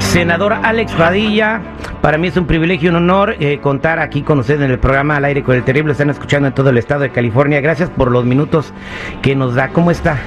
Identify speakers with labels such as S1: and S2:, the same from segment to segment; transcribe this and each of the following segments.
S1: Senador Alex Padilla, para mí es un privilegio y un honor eh, contar aquí con usted en el programa Al aire con el terrible. Están escuchando en todo el estado de California. Gracias por los minutos que nos da. ¿Cómo está?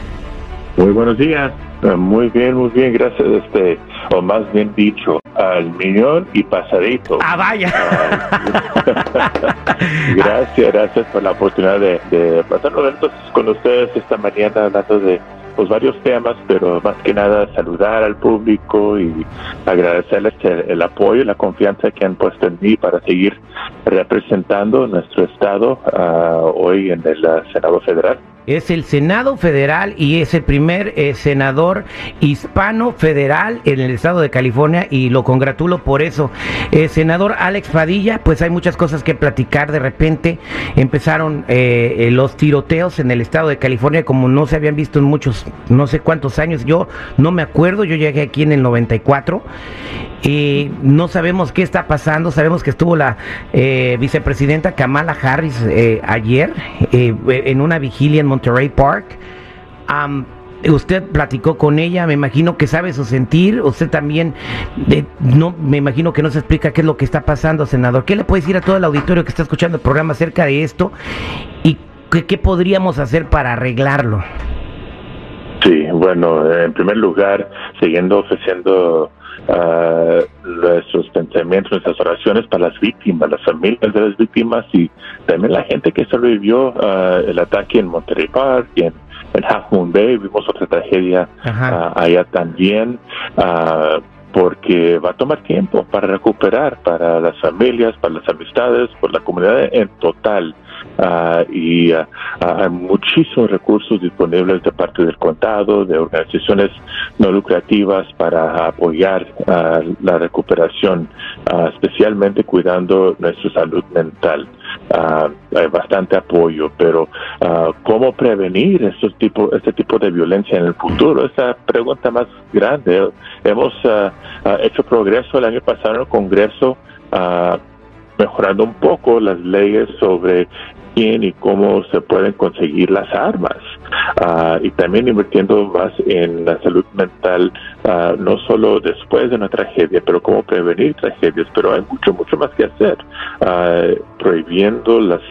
S2: Muy buenos días. Eh, Muy bien, muy bien, gracias. Este, o más bien dicho, al millón y pasadito.
S1: Ah, vaya.
S2: gracias, gracias por la oportunidad de, de pasar momentos con ustedes esta mañana hablando de pues, varios temas, pero más que nada saludar al público y agradecerles el, el apoyo y la confianza que han puesto en mí para seguir representando nuestro estado ah, hoy en el ah, Senado Federal.
S1: Es el Senado Federal y es el primer eh, senador hispano federal en el estado de California y lo congratulo por eso. Eh, senador Alex Padilla, pues hay muchas cosas que platicar. De repente empezaron eh, eh, los tiroteos en el estado de California como no se habían visto en muchos, no sé cuántos años. Yo no me acuerdo, yo llegué aquí en el 94 y no sabemos qué está pasando. Sabemos que estuvo la eh, vicepresidenta Kamala Harris eh, ayer eh, en una vigilia en Monterey Park. Am, usted platicó con ella, me imagino que sabe su sentir. Usted también, no, me imagino que no se explica qué es lo que está pasando, senador. ¿Qué le puede decir a todo el auditorio que está escuchando el programa acerca de esto y qué, qué podríamos hacer para arreglarlo?
S2: Sí, bueno, en primer lugar, siguiendo ofreciendo ah, pensamientos, nuestras oraciones para las víctimas, las familias de las víctimas y también la gente que sobrevivió ah, el ataque en Monterey Park y en, en Half Moon Bay. Vimos otra tragedia ah, allá también. ah, porque va a tomar tiempo para recuperar para las familias, para las amistades, por la comunidad en total. Ah, y ah, hay muchísimos recursos disponibles de parte del condado, de organizaciones no lucrativas para apoyar la recuperación, especialmente cuidando nuestra salud mental. Hay bastante apoyo, pero ¿cómo prevenir estos tipo, este tipo de violencia en el futuro? Esa pregunta más grande. Hemos hecho progreso el año pasado en el Congreso. ah, mejorando un poco las leyes sobre quién y cómo se pueden conseguir las armas. Ah, y también invirtiendo más en la salud mental ah, no solo después de una tragedia pero cómo prevenir tragedias pero hay mucho mucho más que hacer. Ah, prohibiendo las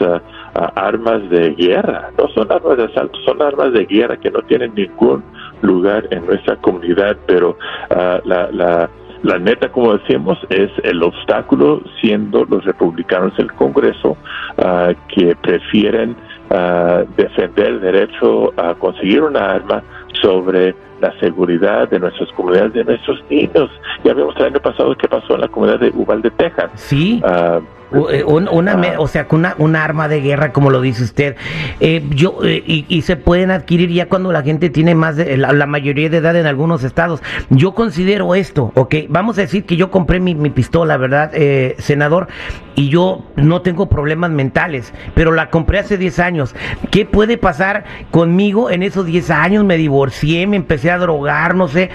S2: armas de guerra. No son armas de asalto son armas de guerra que no tienen ningún lugar en nuestra comunidad pero la, la la neta, como decimos, es el obstáculo siendo los republicanos del Congreso ah, que prefieren ah, defender el derecho a conseguir una arma sobre la seguridad de nuestras comunidades, de nuestros niños. Ya vimos el año pasado qué pasó en la comunidad de Uvalde, Texas.
S1: Sí.
S2: Ah,
S1: un- una, o sea, una, un arma de guerra, como lo dice usted, eh, yo eh, y, y se pueden adquirir ya cuando la gente tiene más de la, la mayoría de edad en algunos estados. Yo considero esto, ok, vamos a decir que yo compré mi, mi pistola, ¿verdad, eh, senador? Y yo no tengo problemas mentales, pero la compré hace 10 años. ¿Qué puede pasar conmigo en esos 10 años? Me divorcié, me empecé a drogar, no sé.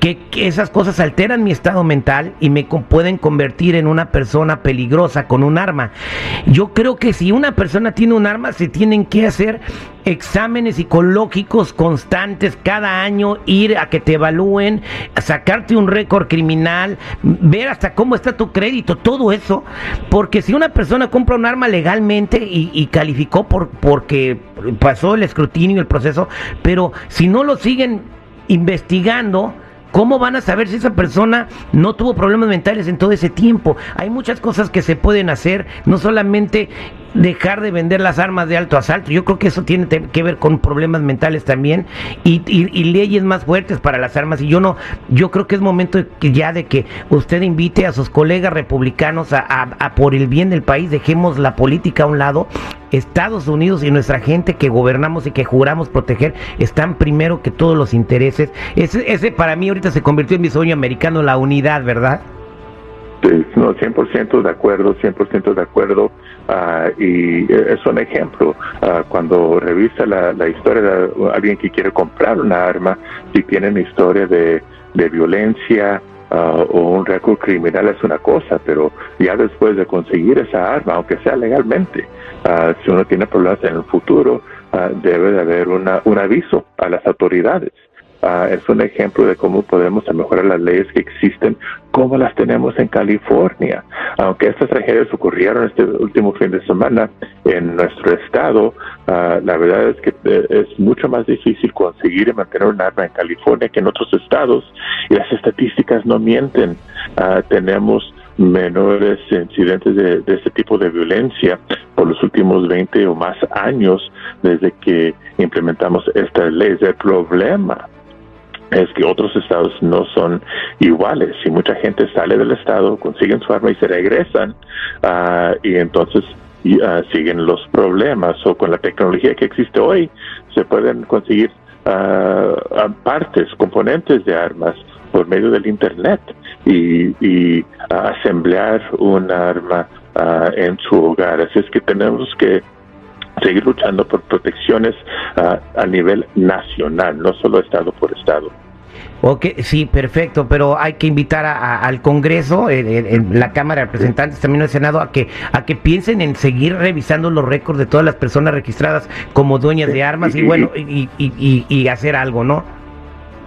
S1: Que, esas cosas alteran mi estado mental y me pueden convertir en una persona peligrosa con un arma. Yo creo que si una persona tiene un arma, se tienen que hacer exámenes psicológicos constantes cada año, ir a que te evalúen, sacarte un récord criminal, ver hasta cómo está tu crédito, todo eso, porque si una persona compra un arma legalmente y, y calificó por porque pasó el escrutinio, el proceso, pero si no lo siguen investigando, ¿Cómo van a saber si esa persona no tuvo problemas mentales en todo ese tiempo? Hay muchas cosas que se pueden hacer, no solamente dejar de vender las armas de alto asalto. Yo creo que eso tiene que ver con problemas mentales también y, y- leyes más fuertes para las armas. Y yo no, yo creo que es momento ya de que usted invite a sus colegas republicanos a por el bien del país, dejemos la política a un lado. Estados Unidos y nuestra gente que gobernamos y que juramos proteger están primero que todos los intereses. Ese, ese para mí ahorita se convirtió en mi sueño americano, la unidad, ¿verdad?
S2: Sí, no, 100% de acuerdo, 100% de acuerdo. ah, y eh, es un ejemplo. ah, cuando revisa la, historia de alguien que quiere comprar una arma, si tienen historia de, violencia ah, o un récord criminal es una cosa, pero ya después de conseguir esa arma, aunque sea legalmente, ah, si uno tiene problemas en el futuro, debe de haber una, un aviso a las autoridades. Ah, es un ejemplo de cómo podemos mejorar las leyes que existen, como las tenemos en California. Aunque estas tragedias ocurrieron este último fin de semana en nuestro estado, ah, la verdad es que eh, es mucho más difícil conseguir y mantener un arma en California que en otros estados y las estadísticas no mienten. Ah, tenemos menores incidentes de, de, este tipo de violencia por los últimos 20 o más años desde que implementamos esta ley. El problema es que otros estados no son iguales. Si mucha gente sale del estado, consiguen su arma y se regresan, uh, y entonces uh, siguen los problemas. O con la tecnología que existe hoy, se pueden conseguir uh, partes, componentes de armas por medio del Internet y, y asemblear un arma en su hogar. Así es que tenemos que seguir luchando por protecciones uh, a nivel nacional, no solo estado por estado.
S1: Ok, sí, perfecto, pero hay que invitar a, al Congreso, en, la Cámara de Representantes, también el Senado, a que a que piensen en seguir revisando los récords de todas las personas registradas como dueñas de armas y, bueno, y, y, y hacer algo, ¿no?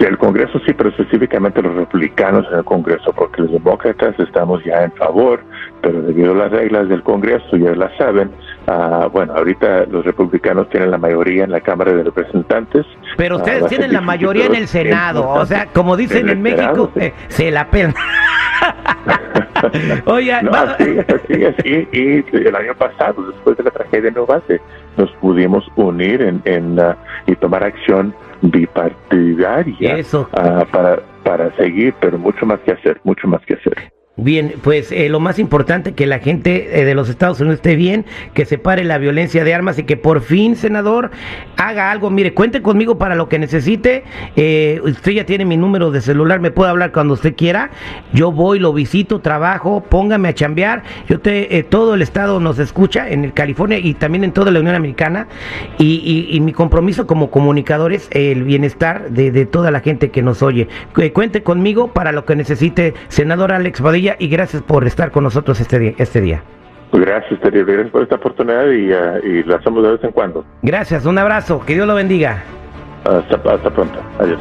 S2: El Congreso sí, pero específicamente los republicanos en el Congreso, porque los demócratas estamos ya en favor, pero debido a las reglas del Congreso, ya las saben, uh, bueno, ahorita los republicanos tienen la mayoría en la Cámara de Representantes.
S1: Pero ustedes uh, tienen la mayoría en el Senado, o sea, como dicen en, en México, sí. eh, se la pena.
S2: Oye, no, así, así, así, y el año pasado, después de la tragedia en nos pudimos unir en, en uh, y tomar acción bipartidaria
S1: Eso.
S2: Para, para seguir, pero mucho más que hacer, mucho más que hacer.
S1: Bien, pues eh, lo más importante que la gente eh, de los Estados Unidos esté bien, que se pare la violencia de armas y que por fin, senador, haga algo. Mire, cuente conmigo para lo que necesite. Eh, usted ya tiene mi número de celular, me puede hablar cuando usted quiera. Yo voy, lo visito, trabajo, póngame a chambear. Yo te, eh, todo el estado nos escucha en el California y también en toda la Unión Americana. Y, mi compromiso como comunicador es el bienestar de, de toda la gente que nos oye. cuente conmigo para lo que necesite, senador Alex Y gracias por estar con nosotros este día. Este día.
S2: Gracias, Terry. Gracias por esta oportunidad y, uh, y lo hacemos de vez en cuando.
S1: Gracias, un abrazo. Que Dios lo bendiga.
S2: Hasta, hasta pronto. Adiós.